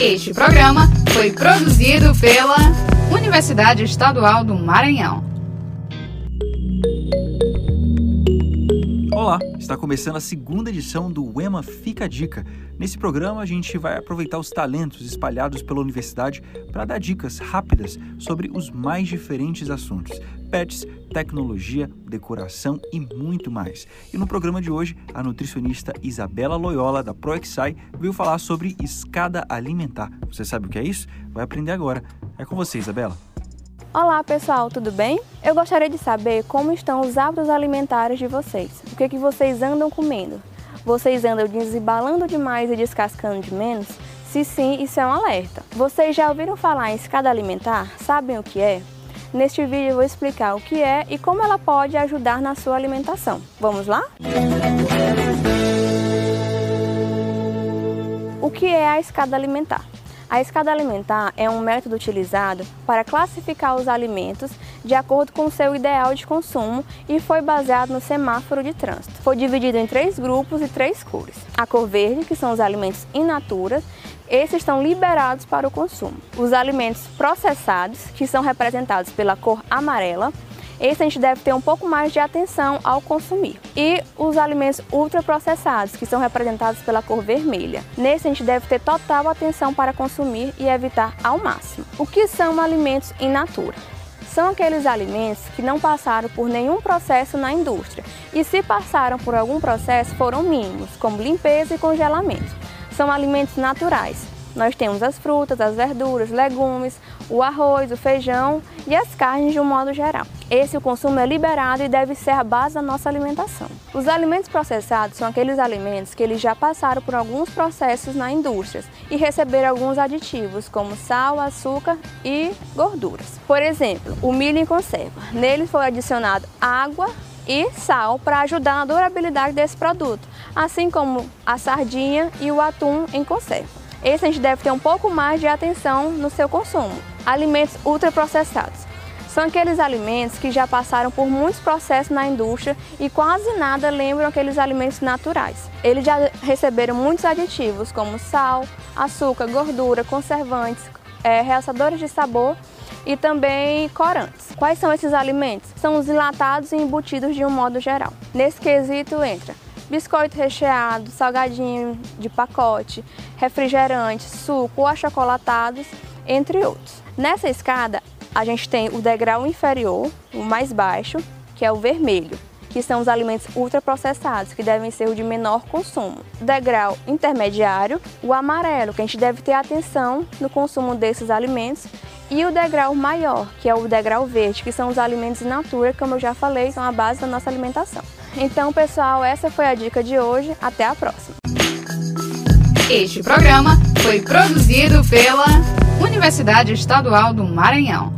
Este programa foi produzido pela Universidade Estadual do Maranhão. Olá, está começando a segunda edição do EMA Fica a Dica. Nesse programa, a gente vai aproveitar os talentos espalhados pela universidade para dar dicas rápidas sobre os mais diferentes assuntos: pets, tecnologia, decoração e muito mais. E no programa de hoje, a nutricionista Isabela Loyola, da ProExai, veio falar sobre escada alimentar. Você sabe o que é isso? Vai aprender agora. É com você, Isabela. Olá pessoal, tudo bem? Eu gostaria de saber como estão os hábitos alimentares de vocês. O que, é que vocês andam comendo? Vocês andam desembalando demais e descascando de menos? Se sim, isso é um alerta. Vocês já ouviram falar em escada alimentar? Sabem o que é? Neste vídeo eu vou explicar o que é e como ela pode ajudar na sua alimentação. Vamos lá? O que é a escada alimentar? A escada alimentar é um método utilizado para classificar os alimentos de acordo com seu ideal de consumo e foi baseado no semáforo de trânsito. Foi dividido em três grupos e três cores. A cor verde, que são os alimentos in natura, esses estão liberados para o consumo. Os alimentos processados, que são representados pela cor amarela, esse a gente deve ter um pouco mais de atenção ao consumir. E os alimentos ultraprocessados, que são representados pela cor vermelha. Nesse a gente deve ter total atenção para consumir e evitar ao máximo. O que são alimentos in natura? São aqueles alimentos que não passaram por nenhum processo na indústria e se passaram por algum processo foram mínimos, como limpeza e congelamento. São alimentos naturais, nós temos as frutas, as verduras, legumes, o arroz, o feijão e as carnes de um modo geral. Esse o consumo é liberado e deve ser a base da nossa alimentação. Os alimentos processados são aqueles alimentos que eles já passaram por alguns processos na indústria e receberam alguns aditivos como sal, açúcar e gorduras. Por exemplo, o milho em conserva. Nele foi adicionado água e sal para ajudar na durabilidade desse produto, assim como a sardinha e o atum em conserva. Esse a gente deve ter um pouco mais de atenção no seu consumo. Alimentos ultraprocessados. São aqueles alimentos que já passaram por muitos processos na indústria e quase nada lembram aqueles alimentos naturais. Eles já receberam muitos aditivos como sal, açúcar, gordura, conservantes, é, realçadores de sabor e também corantes. Quais são esses alimentos? São os enlatados e embutidos de um modo geral. Nesse quesito entra biscoito recheado, salgadinho de pacote, refrigerante, suco ou achocolatados, entre outros. Nessa escada, a gente tem o degrau inferior, o mais baixo, que é o vermelho, que são os alimentos ultraprocessados, que devem ser o de menor consumo. O degrau intermediário, o amarelo, que a gente deve ter atenção no consumo desses alimentos, e o degrau maior, que é o degrau verde, que são os alimentos in natura, como eu já falei, são a base da nossa alimentação. Então, pessoal, essa foi a dica de hoje. Até a próxima. Este programa foi produzido pela Universidade Estadual do Maranhão.